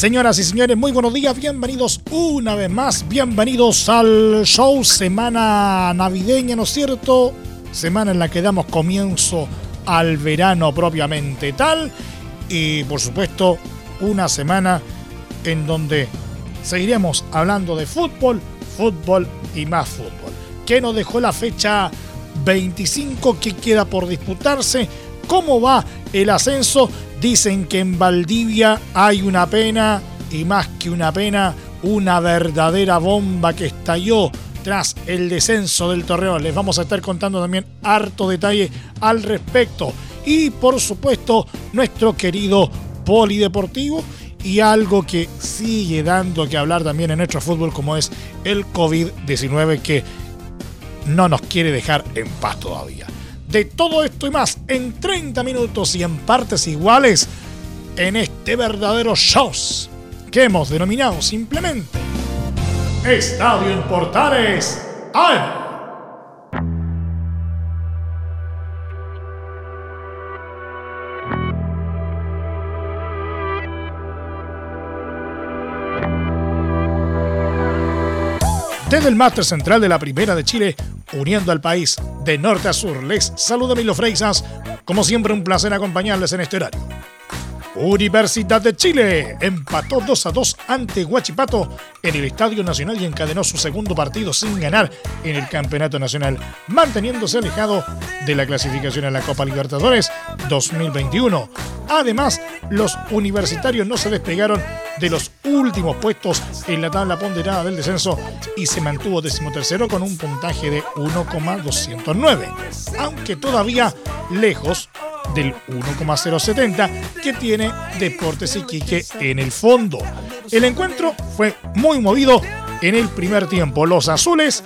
Señoras y señores, muy buenos días, bienvenidos una vez más, bienvenidos al show Semana Navideña, ¿no es cierto? Semana en la que damos comienzo al verano propiamente tal y por supuesto una semana en donde seguiremos hablando de fútbol, fútbol y más fútbol. ¿Qué nos dejó la fecha 25 que queda por disputarse? ¿Cómo va el ascenso? Dicen que en Valdivia hay una pena y más que una pena, una verdadera bomba que estalló tras el descenso del Torreón. Les vamos a estar contando también harto detalle al respecto. Y por supuesto, nuestro querido polideportivo y algo que sigue dando que hablar también en nuestro fútbol como es el COVID-19 que no nos quiere dejar en paz todavía. De todo esto y más en 30 minutos y en partes iguales en este verdadero show que hemos denominado simplemente Estadio en Portales ¡Ay! Desde el máster central de la Primera de Chile, uniendo al país de norte a sur, les saluda Milo Freisas. Como siempre, un placer acompañarles en este horario. Universidad de Chile empató 2 a 2 ante Huachipato en el Estadio Nacional y encadenó su segundo partido sin ganar en el Campeonato Nacional, manteniéndose alejado de la clasificación a la Copa Libertadores 2021. Además, los universitarios no se despegaron de los últimos puestos en la tabla ponderada del descenso y se mantuvo decimotercero con un puntaje de 1,209, aunque todavía lejos del 1,070 que tiene Deportes Iquique en el fondo. El encuentro fue muy movido en el primer tiempo. Los azules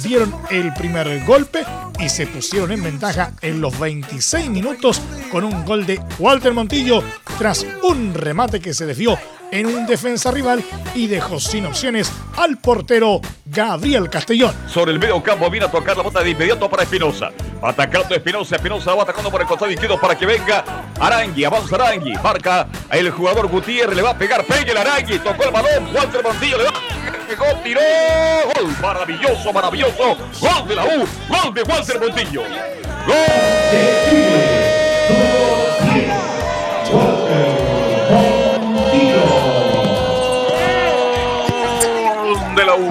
dieron el primer golpe y se pusieron en ventaja en los 26 minutos con un gol de Walter Montillo tras un remate que se desvió en un defensa rival y dejó sin opciones al portero Gabriel Castellón. Sobre el medio campo viene a tocar la bota de inmediato para Espinosa. Atacando Espinosa, Espinosa va atacando por el costado izquierdo para que venga Arangui, avanza Arangui, marca el jugador Gutiérrez, le va a pegar, pegue el Arangui, tocó el balón, Walter Montillo le va pegó, tiró, gol, maravilloso, maravilloso, gol de la U, gol de Walter Montillo. Gol de la U.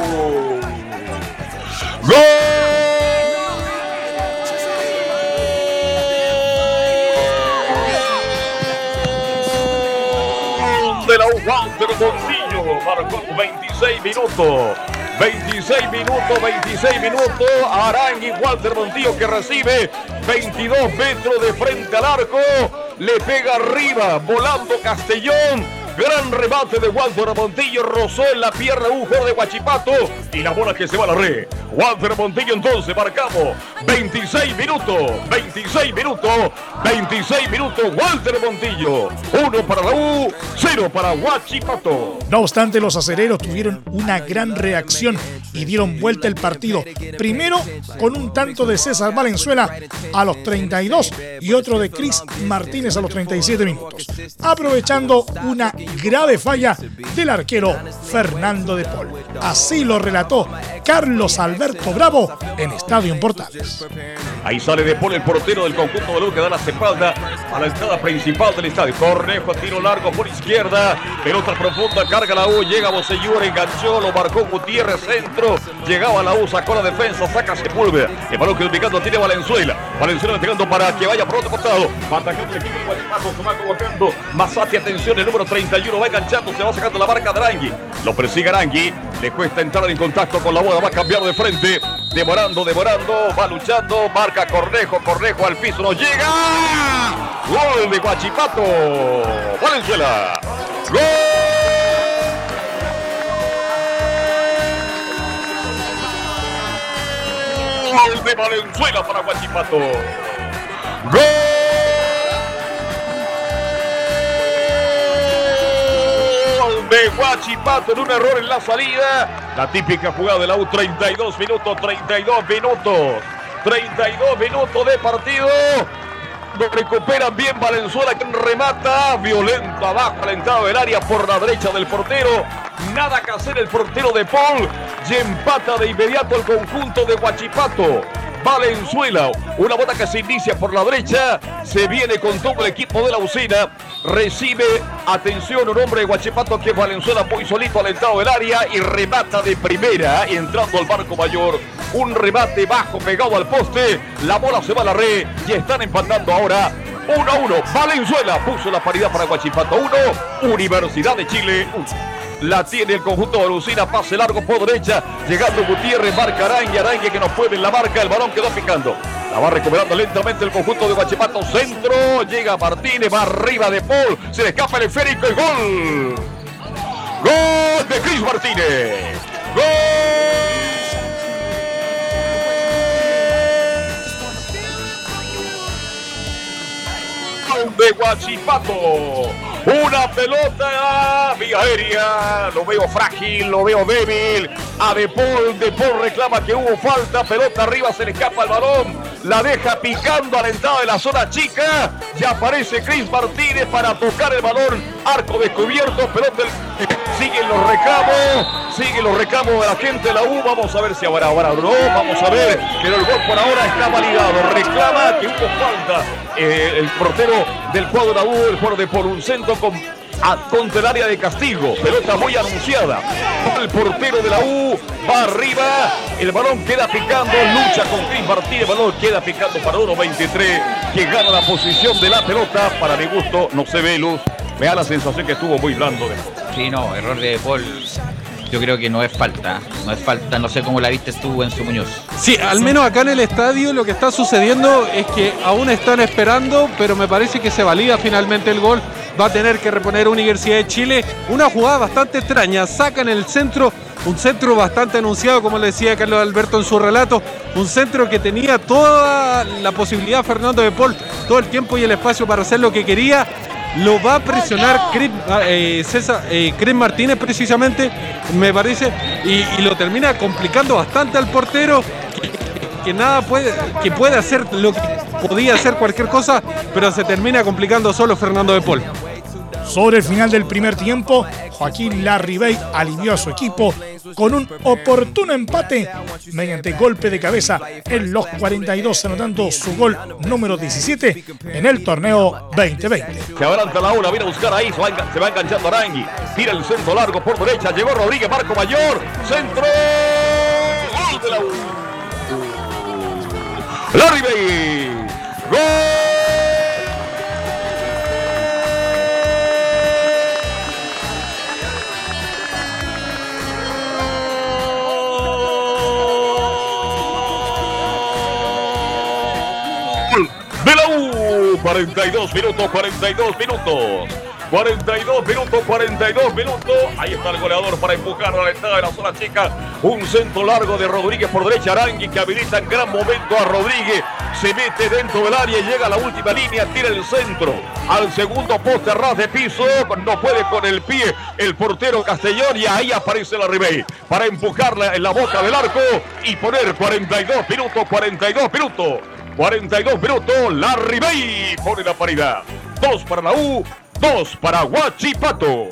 Gol de la U, Walter Montillo, marcó 26 minutos. 26 minutos, 26 minutos. Arangui, Walter Montillo que recibe 22 metros de frente al arco. Le pega arriba, volando Castellón. Gran remate de Walter Montillo, rozó en la pierna un jugador de Guachipato y la bola que se va a la red. Walter Montillo entonces marcamos 26 minutos, 26 minutos, 26 minutos. Walter Montillo, uno para la U, cero para Guachipato. No obstante, los acereros tuvieron una gran reacción y dieron vuelta el partido. Primero con un tanto de César Valenzuela a los 32 y otro de Cris Martínez a los 37 minutos, aprovechando una grave falla del arquero Fernando de Paul. Así lo relató Carlos Alberto Bravo en Estadio Portales. Ahí sale de Paul el portero del conjunto de Luz que da la espalda a la entrada principal del estadio. Cornejo, tiro largo por izquierda, pelota profunda, carga la U, llega Bosellur, enganchó, lo marcó Gutiérrez, centro, llegaba la U, sacó la defensa, saca Sepúlveda, el balón que ubicando tiene Valenzuela, Valenzuela entregando para que vaya por otro costado, atacando el equipo Masati, atención, el número 31 va enganchando, se va sacando la marca de Arangui, lo persigue Arangui, le cuesta entrar en contacto con la boda, va a cambiar de frente, demorando, demorando, va luchando, marca Cornejo, Cornejo al piso, no llega, gol de Guachipato, Valenzuela. Gol de Valenzuela para Guachipato. Gol de Guachipato en un error en la salida. La típica jugada de la U, 32 minutos, 32 minutos. 32 minutos de partido. Lo recuperan bien Valenzuela, quien remata. Violento abajo, alentado del área por la derecha del portero. Nada que hacer el portero de Paul. Y empata de inmediato el conjunto de Huachipato. Valenzuela, una bota que se inicia por la derecha, se viene con todo el equipo de la usina, recibe, atención, un hombre de Guachipato que Valenzuela muy solito alentado del área y remata de primera, entrando al barco mayor, un remate bajo pegado al poste, la bola se va a la red y están empatando ahora. 1 a 1. Valenzuela puso la paridad para Guachipato. 1, Universidad de Chile. 1. La tiene el conjunto de Lucina. Pase largo por derecha. Llegando Gutiérrez. Marca Arangue. Arangue que nos puede en la marca. El balón quedó picando. La va recuperando lentamente el conjunto de Guachipato. Centro. Llega Martínez. Va arriba de Paul. Se le escapa el esférico y gol. Gol de Cris Martínez. Gol de Guachipato. Una pelota vía aérea. Lo veo frágil, lo veo débil. A De Paul, De Paul reclama que hubo falta. Pelota arriba, se le escapa el balón. La deja picando a la entrada de la zona chica. Ya aparece Chris Martínez para tocar el balón. Arco descubierto. Pelota. Siguen los reclamos. Siguen los reclamos de la gente de la U. Vamos a ver si ahora, ahora no. Vamos a ver. Pero el gol por ahora está validado. Reclama que hubo falta. Eh, el portero del cuadro de la U, el de por un centro con contra el área de castigo. Pelota muy anunciada. El portero de la U va arriba. El balón queda picando. Lucha con Cris Martínez. El balón queda picando para 1.23. Que gana la posición de la pelota. Para mi gusto, no se ve luz. Me da la sensación que estuvo muy blando. De... Sí, no, error de Paul yo creo que no es falta. No es falta. No sé cómo la viste tú en su Muñoz. Sí, al menos acá en el estadio lo que está sucediendo es que aún están esperando, pero me parece que se valida finalmente el gol. Va a tener que reponer Universidad de Chile. Una jugada bastante extraña. Sacan el centro. Un centro bastante anunciado, como le decía Carlos Alberto en su relato. Un centro que tenía toda la posibilidad Fernando de Paul, todo el tiempo y el espacio para hacer lo que quería lo va a presionar Chris, ah, eh, eh, Martínez precisamente, me parece, y, lo termina complicando bastante al portero, que, nada puede, que puede hacer lo que podía hacer cualquier cosa, pero se termina complicando solo Fernando de Paul. Sobre el final del primer tiempo, Joaquín Larribey alivió a su equipo con un oportuno empate mediante golpe de cabeza en los 42, anotando su gol número 17 en el torneo 2020. Se adelanta la una, viene a buscar ahí, se va, enganchando Arangui, tira el centro largo por derecha, llegó Rodríguez, Marco Mayor, centro, gol de la U. Larribey, gol. de la U. 42 minutos, 42 minutos. 42 minutos, 42 minutos. Ahí está el goleador para empujar a la entrada de la zona chica. Un centro largo de Rodríguez por derecha. Arangui que habilita en gran momento a Rodríguez. Se mete dentro del área llega a la última línea. Tira el centro. Al segundo poste ras de piso. No puede con el pie el portero Castellón. Y ahí aparece la Ribey para empujarla en la boca del arco y poner 42 minutos, 42 minutos. 42 minutos, la Ribey pone la paridad. Dos para la U, dos para Huachipato.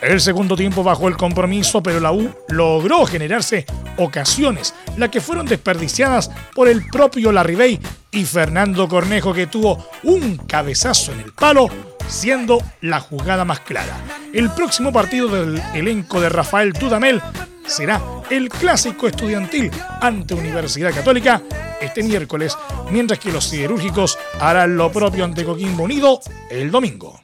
El segundo tiempo bajó el compromiso, pero la U logró generarse ocasiones, las que fueron desperdiciadas por el propio Larribey y Fernando Cornejo, que tuvo un cabezazo en el palo, siendo la jugada más clara. El próximo partido del elenco de Rafael Dudamel será el clásico estudiantil ante Universidad Católica este miércoles, mientras que los siderúrgicos harán lo propio ante Coquimbo Unido el domingo.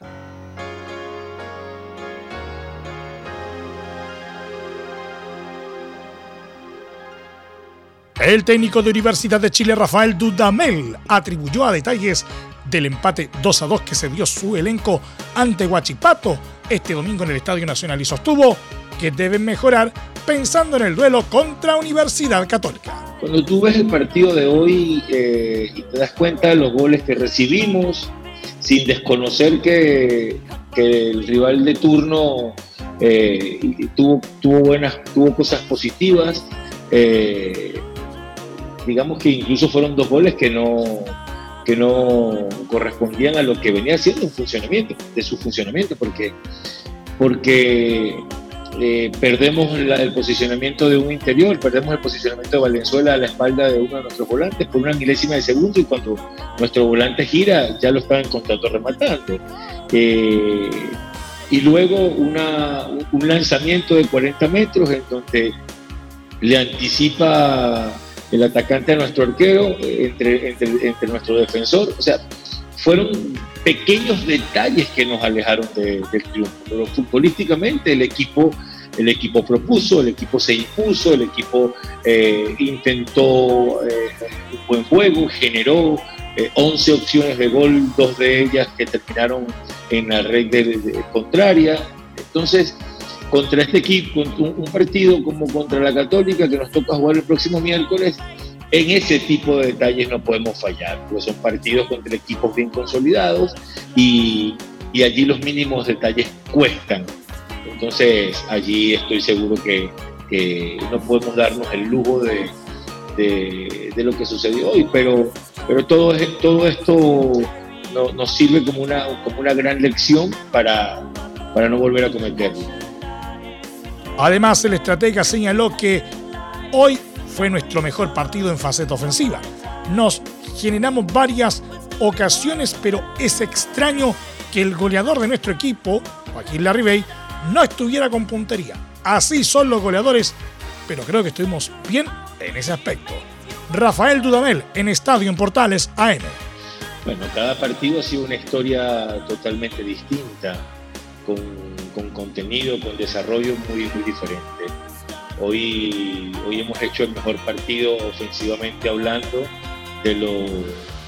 El técnico de Universidad de Chile, Rafael Dudamel, atribuyó a detalles del empate 2 a 2 que se dio su elenco ante Huachipato este domingo en el Estadio Nacional y sostuvo que deben mejorar pensando en el duelo contra Universidad Católica. Cuando tú ves el partido de hoy eh, y te das cuenta de los goles que recibimos, sin desconocer que, el rival de turno eh, tuvo, buenas, tuvo cosas positivas, eh, digamos que incluso fueron dos goles que no, que no correspondían a lo que venía siendo un funcionamiento, de su funcionamiento, porque, porque eh, perdemos el posicionamiento de un interior, perdemos el posicionamiento de Valenzuela a la espalda de uno de nuestros volantes por una milésima de segundo y cuando nuestro volante gira ya lo están contrato rematando. Eh, y luego un lanzamiento de 40 metros en donde le anticipa el atacante a nuestro arquero entre, entre, nuestro defensor. O sea, fueron pequeños detalles que nos alejaron del triunfo. Pero futbolísticamente el equipo, el equipo propuso, el equipo se impuso, el equipo eh, intentó eh, un buen juego, generó 11 eh, opciones de gol, dos de ellas que terminaron en la red contraria. Entonces, contra este equipo, un, partido como contra la Católica que nos toca jugar el próximo miércoles, en ese tipo de detalles no podemos fallar, porque son partidos contra equipos bien consolidados y, allí los mínimos detalles cuestan. Entonces allí estoy seguro que, no podemos darnos el lujo de, lo que sucedió hoy, pero, pero todo, esto no, nos sirve como una, como una gran lección para, para no volver a cometerlo. Además, el estratega señaló que hoy fue nuestro mejor partido en faceta ofensiva. Nos generamos varias ocasiones, pero es extraño que el goleador de nuestro equipo, Joaquín Larribey, no estuviera con puntería. Así son los goleadores, pero creo que estuvimos bien en ese aspecto. Rafael Dudamel en Estadio en Portales AM. Bueno, cada partido ha sido una historia totalmente distinta, con, con contenido, con desarrollo muy, muy diferente. Hoy, hoy hemos hecho el mejor partido ofensivamente hablando de,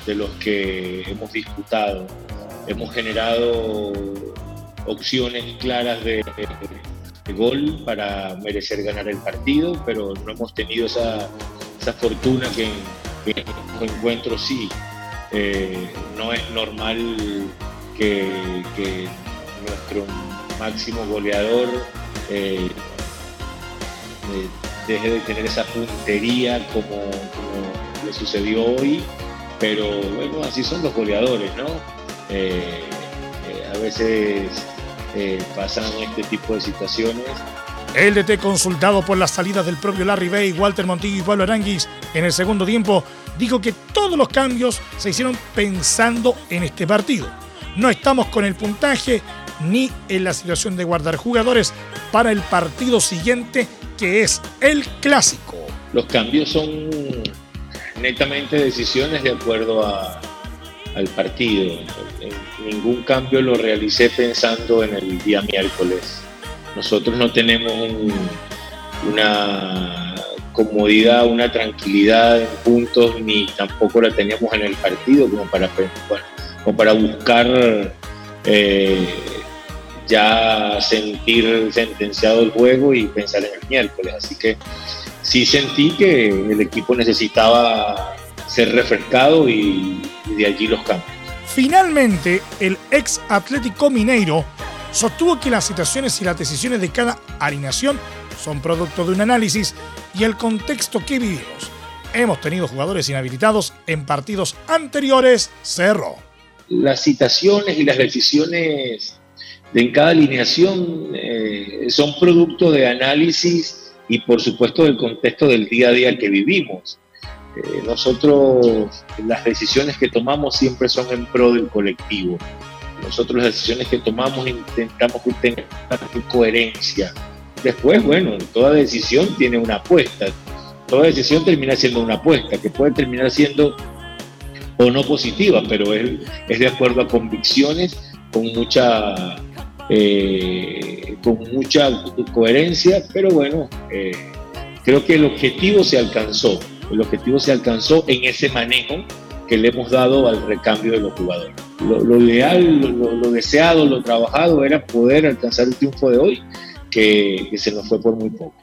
de los que hemos disputado. Hemos generado opciones claras de, gol para merecer ganar el partido, pero no hemos tenido esa, esa fortuna que, en encuentros sí. Eh, no es normal que, nuestro máximo goleador eh, deje de tener esa puntería como, le sucedió hoy, pero bueno, así son los goleadores, ¿no? Eh, eh, a veces eh, pasan este tipo de situaciones. El DT consultado por las salidas del propio Larry Bay, Walter Montillo y Pablo Aranguis en el segundo tiempo, dijo que todos los cambios se hicieron pensando en este partido. No estamos con el puntaje ni en la situación de guardar jugadores para el partido siguiente que es el clásico. Los cambios son netamente decisiones de acuerdo al partido. Ningún cambio lo realicé pensando en el día miércoles. Nosotros no tenemos una comodidad, una tranquilidad en puntos, ni tampoco la teníamos en el partido como para, como para buscar eh, ya sentir sentenciado el juego y pensar en el miércoles. Así que sí sentí que el equipo necesitaba ser refrescado y, de allí los cambios. Finalmente, el ex Atlético Mineiro sostuvo que las situaciones y las decisiones de cada alineación son producto de un análisis y el contexto que vivimos. Hemos tenido jugadores inhabilitados en partidos anteriores, cerró. Las citaciones y las decisiones en cada alineación eh, son producto de análisis y por supuesto del contexto del día a día que vivimos. Eh, nosotros las decisiones que tomamos siempre son en pro del colectivo. Nosotros las decisiones que tomamos intentamos que tengan coherencia. Después, bueno, toda decisión tiene una apuesta. Toda decisión termina siendo una apuesta, que puede terminar siendo o no positiva, pero es, es de acuerdo a convicciones con mucha eh, con mucha coherencia, pero bueno, eh, creo que el objetivo se alcanzó. El objetivo se alcanzó en ese manejo que le hemos dado al recambio de los jugadores. Lo, ideal, lo, deseado, lo trabajado era poder alcanzar el triunfo de hoy, que, que se nos fue por muy poco.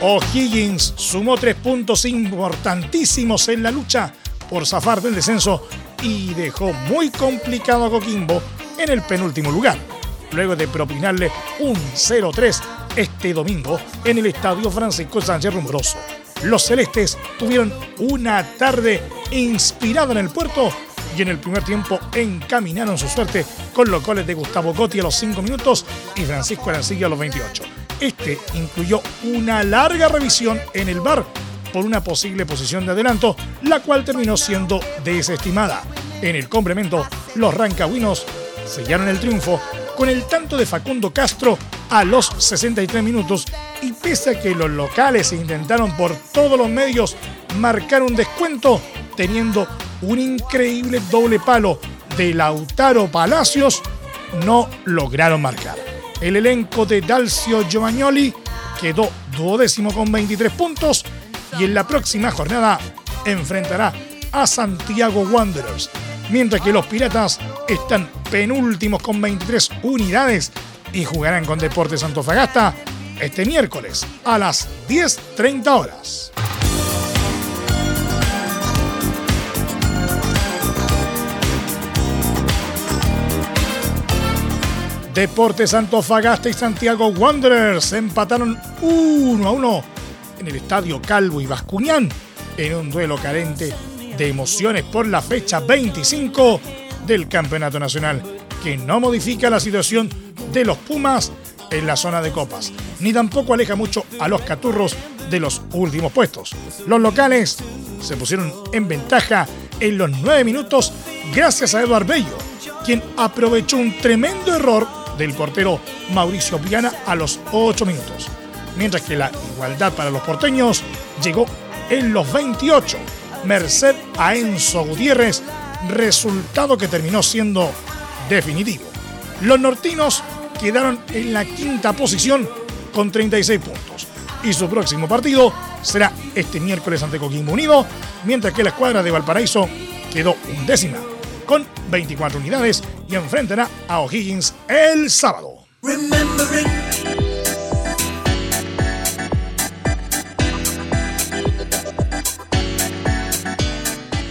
O'Higgins sumó tres puntos importantísimos en la lucha por zafar del descenso y dejó muy complicado a Coquimbo en el penúltimo lugar, luego de propinarle un 0-3 este domingo en el Estadio Francisco Sánchez Rumbroso. Los celestes tuvieron una tarde inspirada en el puerto y en el primer tiempo encaminaron su suerte con los goles de Gustavo Gotti a los 5 minutos y Francisco Arancilla a los 28. Este incluyó una larga revisión en el bar por una posible posición de adelanto, la cual terminó siendo desestimada. En el complemento, los rancagüinos sellaron el triunfo con el tanto de Facundo Castro a los 63 minutos y pese a que los locales intentaron por todos los medios marcar un descuento teniendo un increíble doble palo de Lautaro Palacios, no lograron marcar. El elenco de Dalcio Giovagnoli quedó duodécimo con 23 puntos y en la próxima jornada enfrentará a Santiago Wanderers, mientras que los Piratas están penúltimos con 23 unidades y jugarán con Deportes Antofagasta este miércoles a las 10.30 horas. Deportes Antofagasta y Santiago Wanderers empataron 1 a 1 en el estadio Calvo y Bascuñán en un duelo carente de emociones por la fecha 25 del Campeonato Nacional, que no modifica la situación de los Pumas en la zona de copas, ni tampoco aleja mucho a los Caturros de los últimos puestos. Los locales se pusieron en ventaja en los nueve minutos gracias a Eduard Bello, quien aprovechó un tremendo error del portero Mauricio Piana a los ocho minutos, mientras que la igualdad para los porteños llegó en los 28 merced a Enzo Gutiérrez, resultado que terminó siendo definitivo. Los nortinos quedaron en la quinta posición con 36 puntos y su próximo partido será este miércoles ante Coquimbo Unido, mientras que la escuadra de Valparaíso quedó undécima con 24 unidades y enfrentará a O'Higgins el sábado.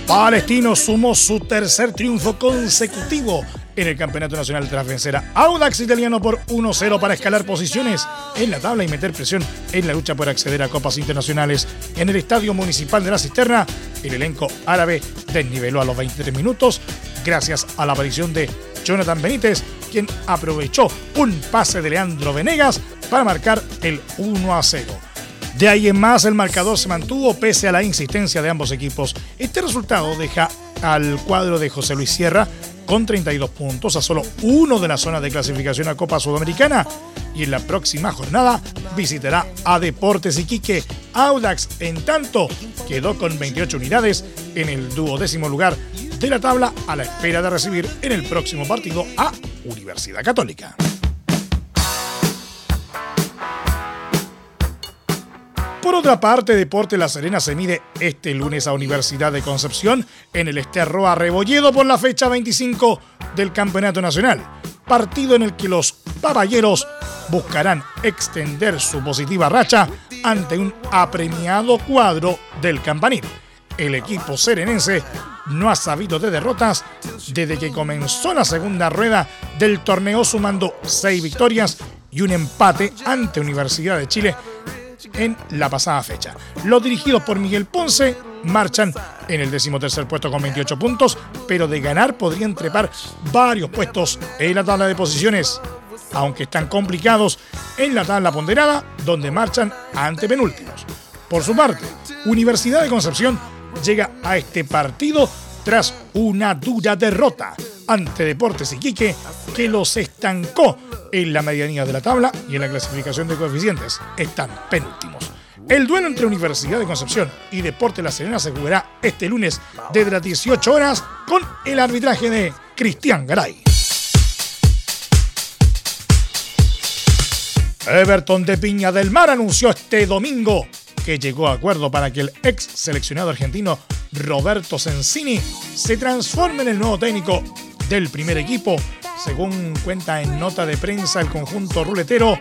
Palestino sumó su tercer triunfo consecutivo en el Campeonato Nacional tras vencer a Audax Italiano por 1-0 para escalar posiciones en la tabla y meter presión en la lucha por acceder a copas internacionales. En el Estadio Municipal de la Cisterna, el elenco árabe desniveló a los 23 minutos gracias a la aparición de Jonathan Benítez, quien aprovechó un pase de Leandro Venegas para marcar el 1-0. De ahí en más, el marcador se mantuvo pese a la insistencia de ambos equipos. Este resultado deja al cuadro de José Luis Sierra con 32 puntos, a solo uno de la zona de clasificación a Copa Sudamericana. Y en la próxima jornada visitará a Deportes Iquique. Audax, en tanto, quedó con 28 unidades en el duodécimo lugar de la tabla a la espera de recibir en el próximo partido a Universidad Católica. Por otra parte, Deporte La Serena se mide este lunes a Universidad de Concepción en el Esterro Rebolledo por la fecha 25 del Campeonato Nacional, partido en el que los papayeros buscarán extender su positiva racha ante un apremiado cuadro del campanil. El equipo serenense no ha sabido de derrotas desde que comenzó la segunda rueda del torneo sumando seis victorias y un empate ante Universidad de Chile en la pasada fecha. Los dirigidos por Miguel Ponce marchan en el decimotercer puesto con 28 puntos, pero de ganar podrían trepar varios puestos en la tabla de posiciones, aunque están complicados en la tabla ponderada, donde marchan ante penúltimos. Por su parte, Universidad de Concepción llega a este partido tras una dura derrota ante Deportes Iquique que los estancó en la medianía de la tabla y en la clasificación de coeficientes. Están penúltimos. El duelo entre Universidad de Concepción y Deporte La Serena se jugará este lunes desde las 18 horas con el arbitraje de Cristian Garay. Everton de Piña del Mar anunció este domingo que llegó a acuerdo para que el ex seleccionado argentino Roberto Sensini se transforme en el nuevo técnico del primer equipo. Según cuenta en nota de prensa el conjunto ruletero,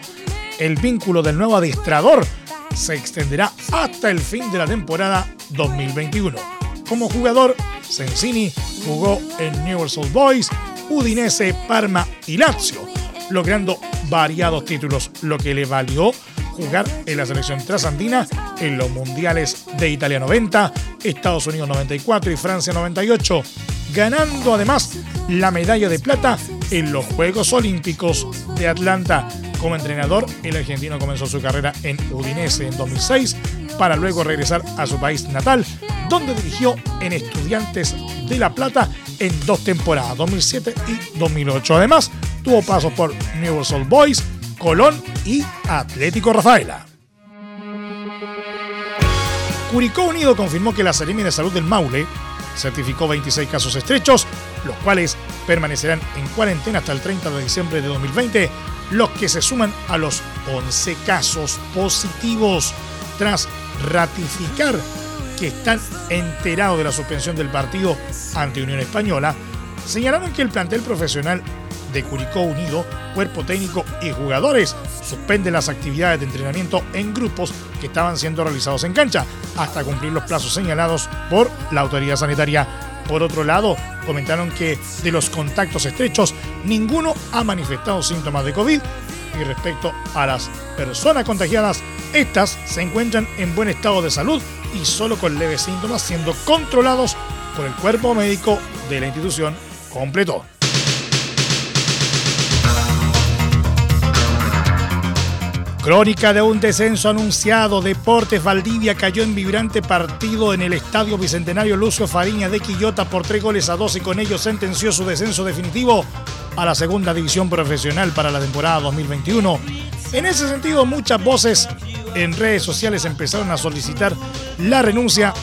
el vínculo del nuevo adiestrador se extenderá hasta el fin de la temporada 2021. Como jugador, Sensini jugó en Newell's Old Boys, Udinese, Parma y Lazio, logrando variados títulos, lo que le valió jugar en la selección trasandina en los mundiales de Italia 90, Estados Unidos 94 y Francia 98, ganando además la medalla de plata en los Juegos Olímpicos de Atlanta. Como entrenador, el argentino comenzó su carrera en Udinese en 2006 para luego regresar a su país natal, donde dirigió en Estudiantes de La Plata en dos temporadas, 2007 y 2008. Además, tuvo pasos por Newell's Old Boys, Colón y Atlético Rafaela. Curicó Unido confirmó que la Seremi de Salud del Maule certificó 26 casos estrechos, los cuales permanecerán en cuarentena hasta el 30 de diciembre de 2020, los que se suman a los 11 casos positivos tras ratificar que están enterados de la suspensión del partido ante Unión Española, señalaron que el plantel profesional de Curicó Unido, cuerpo técnico y jugadores suspenden las actividades de entrenamiento en grupos que estaban siendo realizados en cancha hasta cumplir los plazos señalados por la autoridad sanitaria. Por otro lado, comentaron que de los contactos estrechos, ninguno ha manifestado síntomas de COVID y respecto a las personas contagiadas, estas se encuentran en buen estado de salud y solo con leves síntomas siendo controlados por el cuerpo médico de la institución completo. Crónica de un descenso anunciado. Deportes Valdivia cayó en vibrante partido en el Estadio Bicentenario Lucio Fariña de Quillota por tres goles a dos y con ello sentenció su descenso definitivo a la segunda división profesional para la temporada 2021. En ese sentido, muchas voces en redes sociales empezaron a solicitar la renuncia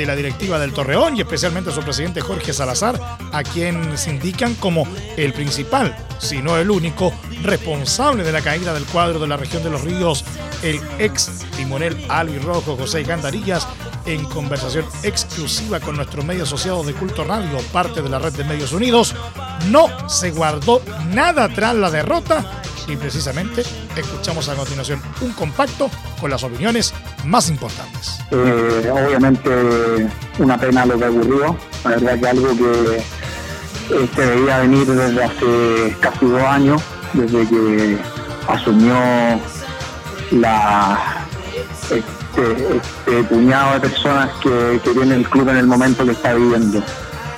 de la directiva del Torreón y especialmente su presidente Jorge Salazar, a quien se indican como el principal, si no el único, responsable de la caída del cuadro de la región de los ríos, el ex timonel Rojo José Gandarillas, en conversación exclusiva con nuestro medio asociado de Culto Radio, parte de la red de Medios Unidos, no se guardó nada tras la derrota y precisamente escuchamos a continuación un compacto con las opiniones más importantes. Eh, obviamente una pena lo que ocurrió, la verdad que algo que se debía venir desde hace casi dos años, desde que asumió la este, este puñado de personas que, que tiene el club en el momento que está viviendo.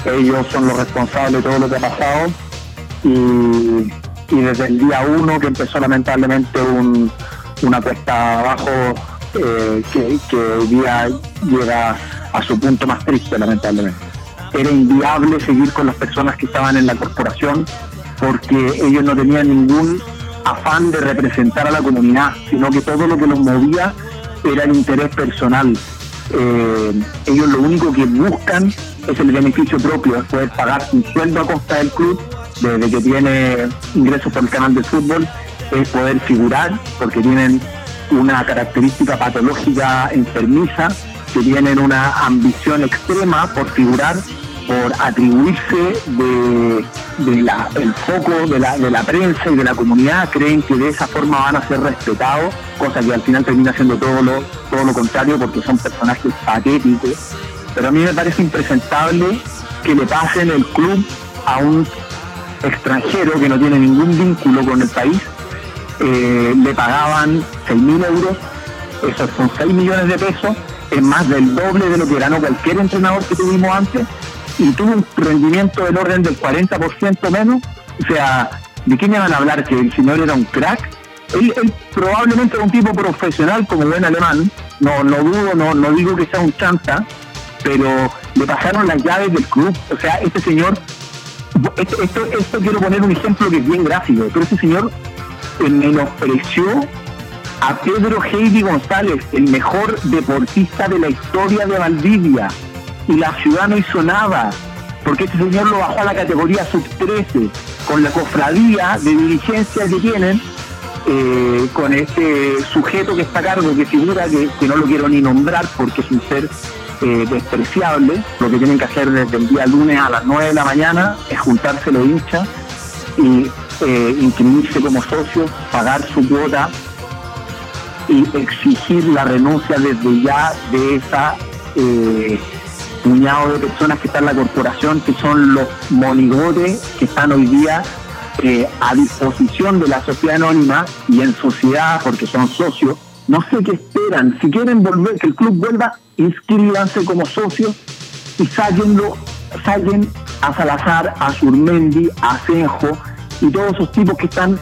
Ellos son los responsables de todo lo que ha pasado y y desde el día uno que empezó lamentablemente una cuesta abajo eh, que, hoy día llega a su punto más triste lamentablemente. Era inviable seguir con las personas que estaban en la corporación porque ellos no tenían ningún afán de representar a la comunidad, sino que todo lo que los movía era el interés personal. Eh, ellos lo único que buscan es el beneficio propio, es poder pagar un sueldo a costa del club desde que tiene ingresos por el canal de fútbol, es poder figurar, porque tienen una característica patológica enfermiza, que tienen una ambición extrema por figurar, por atribuirse de, el foco de la, de la prensa y de la comunidad, creen que de esa forma van a ser respetados, cosa que al final termina siendo todo lo, todo lo contrario porque son personajes patéticos. Pero a mí me parece impresentable que le pasen el club a un extranjero que no tiene ningún vínculo con el país, eh, le pagaban 6.000 euros, esos son 6 millones de pesos, es más del doble de lo que ganó cualquier entrenador que tuvimos antes, y tuvo un rendimiento del orden del 40% menos, o sea, ¿de qué me van a hablar? Que el señor era un crack. Él, probablemente era un tipo profesional como buen alemán, no, no dudo, no, no digo que sea un chanta, pero le pasaron las llaves del club. O sea, este señor esto, esto, quiero poner un ejemplo que es bien gráfico, pero ese señor menospreció a Pedro Heidi González, el mejor deportista de la historia de Valdivia, y la ciudad no hizo nada, porque este señor lo bajó a la categoría sub-13, con la cofradía de dirigencia que tienen, eh, con este sujeto que está a cargo, que figura que, que no lo quiero ni nombrar porque es un ser eh, despreciable. Lo que tienen que hacer desde el día lunes a las 9 de la mañana es juntarse los hinchas y eh, inscribirse como socios, pagar su cuota y exigir la renuncia desde ya de esa eh, puñado de personas que están en la corporación, que son los monigotes que están hoy día eh, a disposición de la sociedad anónima y en sociedad, porque son socios. No sé qué esperan. Si quieren volver, que el club vuelva, inscríbanse como socios y sáquenlo, saquen a Salazar, a Surmendi, a Senjo y todos esos tipos que están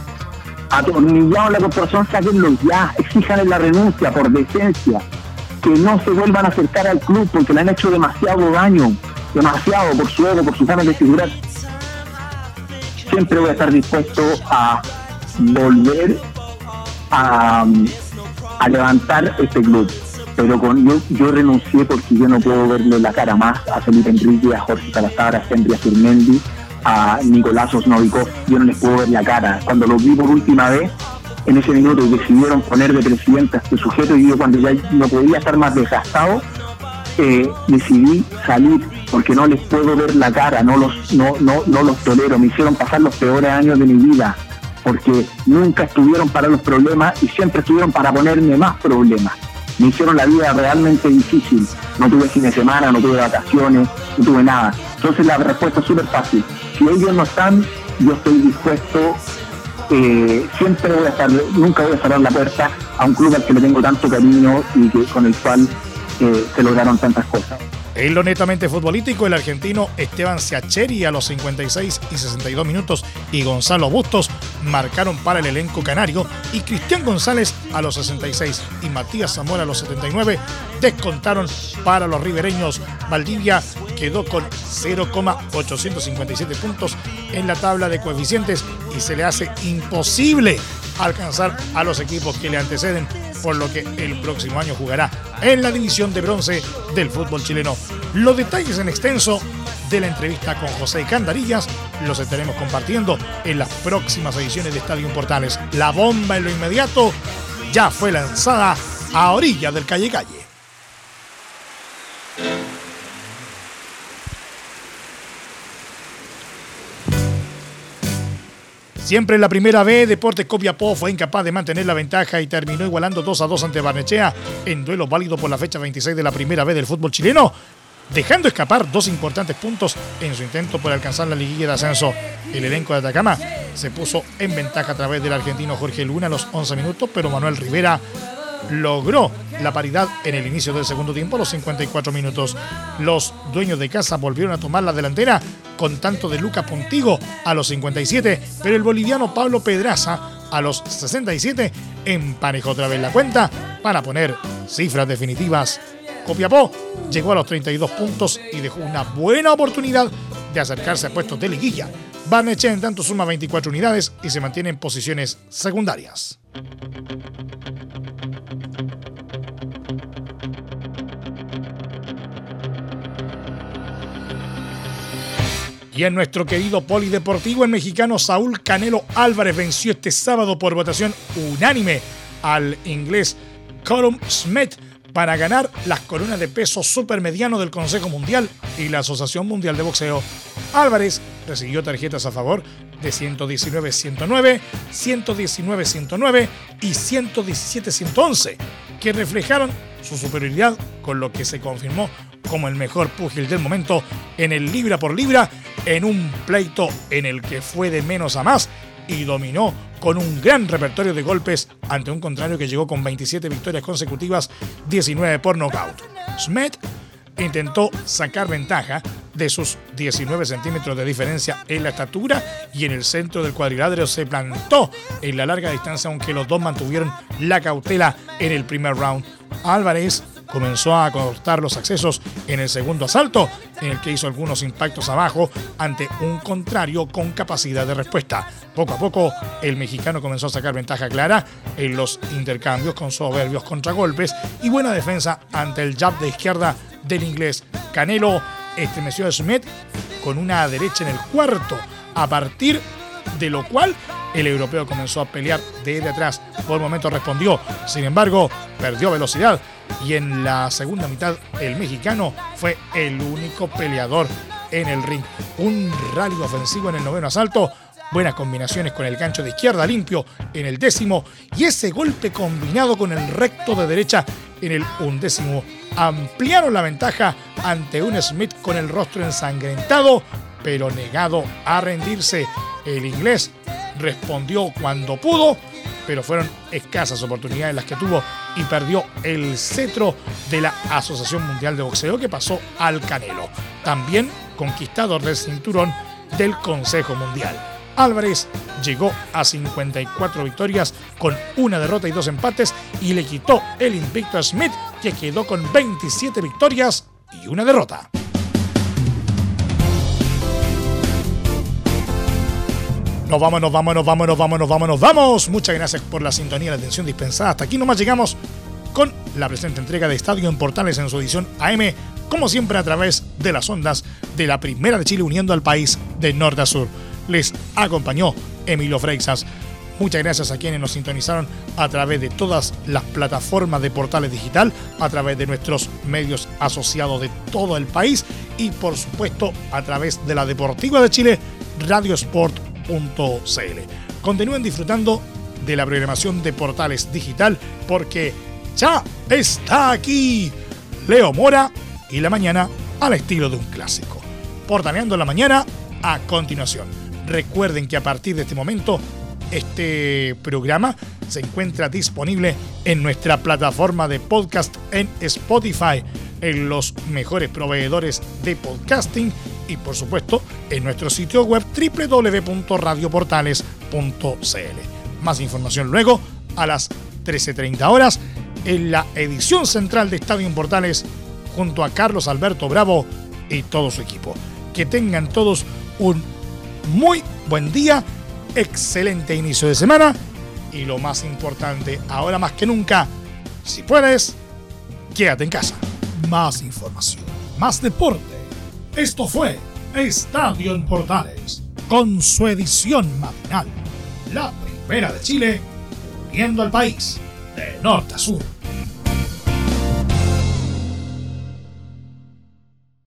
atornillados en la corporación, sáquenlos ya, exijan la renuncia por decencia, que no se vuelvan a acercar al club porque le han hecho demasiado daño, demasiado por su ego, por su ganas de figurar. Siempre voy a estar dispuesto a volver a, a levantar este club. Pero con yo, yo renuncié porque yo no puedo verle la cara más a Felipe Enrique, a Jorge Salazar, a Henry Surmendi, a Nicolás Osnovikov, yo no les puedo ver la cara. Cuando los vi por última vez, en ese minuto decidieron poner de presidente a este sujeto y yo cuando ya no podía estar más desgastado, eh, decidí salir porque no les puedo ver la cara, no los, no, no, no los tolero, me hicieron pasar los peores años de mi vida, porque nunca estuvieron para los problemas y siempre estuvieron para ponerme más problemas. Me hicieron la vida realmente difícil. No tuve fin de semana, no tuve vacaciones, no tuve nada. Entonces la respuesta es súper fácil. Si ellos no están, yo estoy dispuesto eh, siempre voy a estar, nunca voy a cerrar la puerta a un club al que le tengo tanto cariño y que, con el cual eh, se lograron tantas cosas. En lo netamente futbolístico, el argentino Esteban Siacheri a los 56 y 62 minutos y Gonzalo Bustos marcaron para el elenco canario y Cristian González a los 66 y Matías Zamora a los 79 descontaron para los ribereños. Valdivia quedó con 0,857 puntos en la tabla de coeficientes y se le hace imposible alcanzar a los equipos que le anteceden, por lo que el próximo año jugará en la división de bronce del fútbol chileno. Los detalles en extenso de la entrevista con José Candarillas los estaremos compartiendo en las próximas ediciones de Estadio Portales. La bomba en lo inmediato ya fue lanzada a orilla del calle calle. Siempre en la primera B, Deportes Copiapó fue incapaz de mantener la ventaja y terminó igualando 2 a 2 ante Barnechea en duelo válido por la fecha 26 de la primera B del fútbol chileno, dejando escapar dos importantes puntos en su intento por alcanzar la liguilla de ascenso. El elenco de Atacama se puso en ventaja a través del argentino Jorge Luna a los 11 minutos, pero Manuel Rivera logró la paridad en el inicio del segundo tiempo a los 54 minutos. Los dueños de casa volvieron a tomar la delantera con tanto de Luca Pontigo a los 57, pero el boliviano Pablo Pedraza a los 67 emparejó otra vez la cuenta para poner cifras definitivas. Copiapó llegó a los 32 puntos y dejó una buena oportunidad de acercarse a puestos de liguilla. Barnechea en tanto suma 24 unidades y se mantiene en posiciones secundarias. Y en nuestro querido polideportivo, el mexicano Saúl Canelo Álvarez venció este sábado por votación unánime al inglés Colum Smith para ganar las coronas de peso supermediano del Consejo Mundial y la Asociación Mundial de Boxeo. Álvarez recibió tarjetas a favor de 119-109, 119-109 y 117-111, que reflejaron su superioridad, con lo que se confirmó como el mejor púgil del momento en el libra por libra, en un pleito en el que fue de menos a más y dominó con un gran repertorio de golpes ante un contrario que llegó con 27 victorias consecutivas, 19 por nocaut. Smith intentó sacar ventaja de sus 19 centímetros de diferencia en la estatura y en el centro del cuadrilátero se plantó en la larga distancia aunque los dos mantuvieron la cautela en el primer round. Álvarez comenzó a cortar los accesos en el segundo asalto, en el que hizo algunos impactos abajo ante un contrario con capacidad de respuesta. Poco a poco, el mexicano comenzó a sacar ventaja clara en los intercambios con soberbios contragolpes y buena defensa ante el jab de izquierda del inglés. Canelo estremeció a Smith con una derecha en el cuarto, a partir de lo cual el europeo comenzó a pelear desde atrás. Por el momento respondió, sin embargo, perdió velocidad y en la segunda mitad el mexicano fue el único peleador en el ring. Un rally ofensivo en el noveno asalto, buenas combinaciones con el gancho de izquierda limpio en el décimo y ese golpe combinado con el recto de derecha en el undécimo ampliaron la ventaja ante un Smith con el rostro ensangrentado, pero negado a rendirse. El inglés respondió cuando pudo, pero fueron escasas oportunidades las que tuvo y perdió el cetro de la Asociación Mundial de Boxeo que pasó al Canelo, también conquistador del cinturón del Consejo Mundial. Álvarez llegó a 54 victorias con una derrota y dos empates y le quitó el invicto a Smith que quedó con 27 victorias y una derrota. Nos vamos, nos vamos, nos vamos, nos vamos, nos vamos, nos vamos. Muchas gracias por la sintonía y la atención dispensada. Hasta aquí nomás llegamos con la presente entrega de Estadio en Portales en su edición AM, como siempre a través de las ondas de la Primera de Chile uniendo al país de norte a sur. Les acompañó Emilio Freixas. Muchas gracias a quienes nos sintonizaron a través de todas las plataformas de Portales Digital, a través de nuestros medios asociados de todo el país y por supuesto a través de la Deportiva de Chile, Radio Sport Continúen disfrutando de la programación de Portales Digital porque ya está aquí Leo Mora y la mañana al estilo de un clásico. Portaneando la mañana a continuación. Recuerden que a partir de este momento este programa se encuentra disponible en nuestra plataforma de podcast en Spotify, en los mejores proveedores de podcasting y por supuesto en nuestro sitio web www.radioportales.cl. Más información luego a las 13.30 horas en la edición central de Estadio en Portales junto a Carlos Alberto Bravo y todo su equipo. Que tengan todos un muy buen día, excelente inicio de semana y lo más importante, ahora más que nunca, si puedes, quédate en casa. Más información, más deporte esto fue Estadio en Portales, con su edición matinal. La primera de Chile, viendo al país de norte a sur.